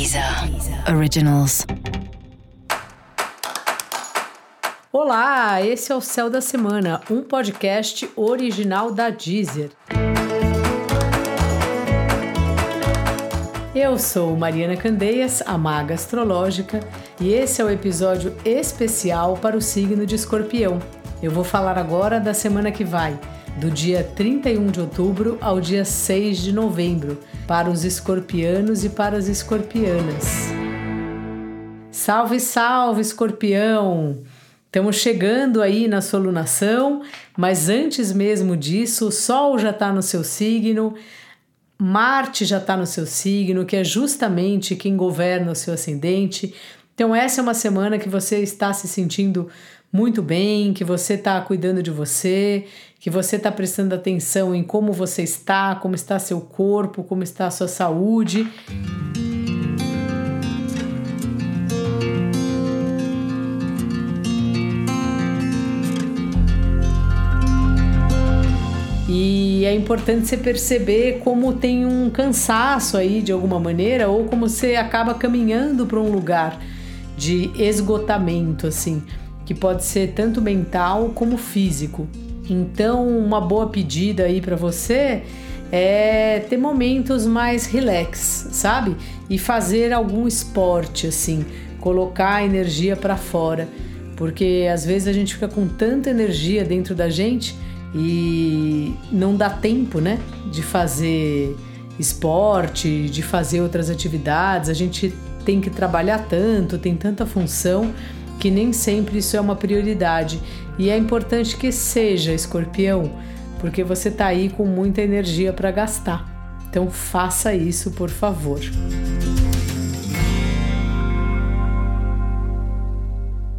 Deezer Originals. Olá, esse é o Céu da Semana, um podcast original da Deezer. Eu sou Mariana Candeias, a maga astrológica, e esse é o episódio especial para o signo de Escorpião. Eu vou falar agora da semana que vai, do dia 31 de outubro ao dia 6 de novembro, para os escorpianos e para as escorpianas. Salve, salve, escorpião! Estamos chegando aí na solunação, mas antes mesmo disso, o Sol já está no seu signo, Marte já está no seu signo, que é justamente quem governa o seu ascendente. Então, essa é uma semana que você está se sentindo muito bem, que você está cuidando de você, que você está prestando atenção em como você está, como está seu corpo, como está a sua saúde. E é importante você perceber como tem um cansaço aí de alguma maneira, ou como você acaba caminhando para um lugar de esgotamento, assim que pode ser tanto mental como físico. Então, uma boa pedida aí para você é ter momentos mais relax, sabe? E fazer algum esporte assim, colocar a energia para fora, porque às vezes a gente fica com tanta energia dentro da gente e não dá tempo, né, de fazer esporte, de fazer outras atividades. A gente tem que trabalhar tanto, tem tanta função que nem sempre isso é uma prioridade e é importante que seja, escorpião, porque você está aí com muita energia para gastar. Então faça isso, por favor.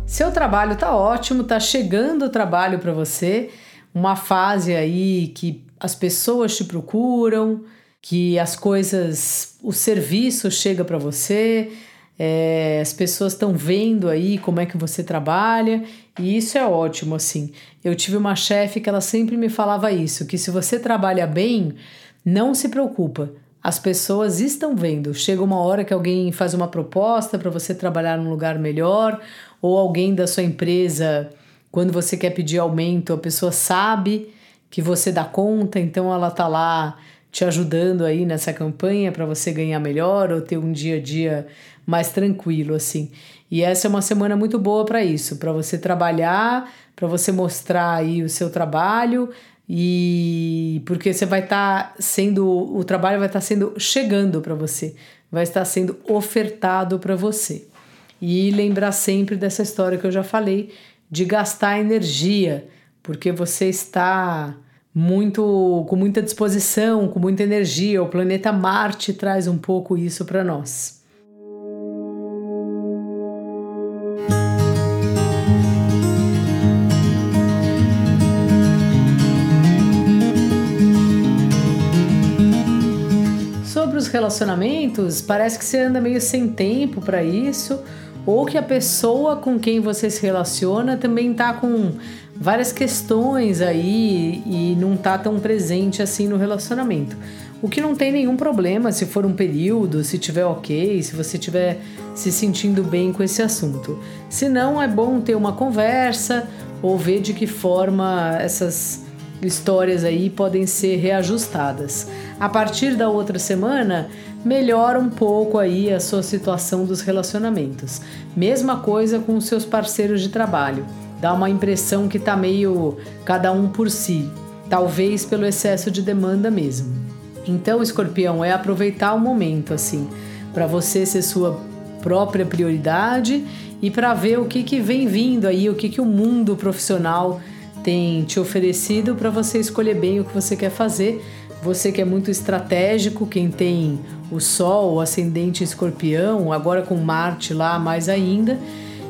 Seu trabalho tá ótimo, tá chegando o trabalho para você, uma fase aí que as pessoas te procuram, que as coisas, o serviço chega para você, é, as pessoas estão vendo aí como é que você trabalha e isso é ótimo assim. Eu tive uma chefe que ela sempre me falava isso, que se você trabalha bem, não se preocupa. As pessoas estão vendo. Chega uma hora que alguém faz uma proposta para você trabalhar num lugar melhor, ou alguém da sua empresa, quando você quer pedir aumento, a pessoa sabe que você dá conta, então ela tá lá te ajudando aí nessa campanha para você ganhar melhor ou ter um dia a dia mais tranquilo assim. E essa é uma semana muito boa para isso, para você trabalhar, para você mostrar aí o seu trabalho e porque você vai estar tá sendo o trabalho vai estar tá sendo chegando para você, vai estar sendo ofertado para você. E lembrar sempre dessa história que eu já falei de gastar energia, porque você está muito com muita disposição, com muita energia. O planeta Marte traz um pouco isso para nós. Sobre os relacionamentos, parece que você anda meio sem tempo para isso, ou que a pessoa com quem você se relaciona também tá com várias questões aí e não tá tão presente assim no relacionamento. O que não tem nenhum problema se for um período, se tiver ok, se você tiver se sentindo bem com esse assunto. Se não, é bom ter uma conversa ou ver de que forma essas histórias aí podem ser reajustadas. A partir da outra semana, melhora um pouco aí a sua situação dos relacionamentos. Mesma coisa com os seus parceiros de trabalho dá uma impressão que tá meio cada um por si, talvez pelo excesso de demanda mesmo. Então, escorpião, é aproveitar o momento assim, para você ser sua própria prioridade e para ver o que, que vem vindo aí, o que, que o mundo profissional tem te oferecido para você escolher bem o que você quer fazer. Você que é muito estratégico, quem tem o Sol, o ascendente escorpião, agora com Marte lá mais ainda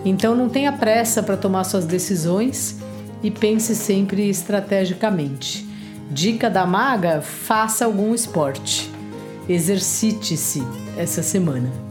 então não tenha pressa para tomar suas decisões e pense sempre estrategicamente. Dica da maga: faça algum esporte. Exercite-se essa semana.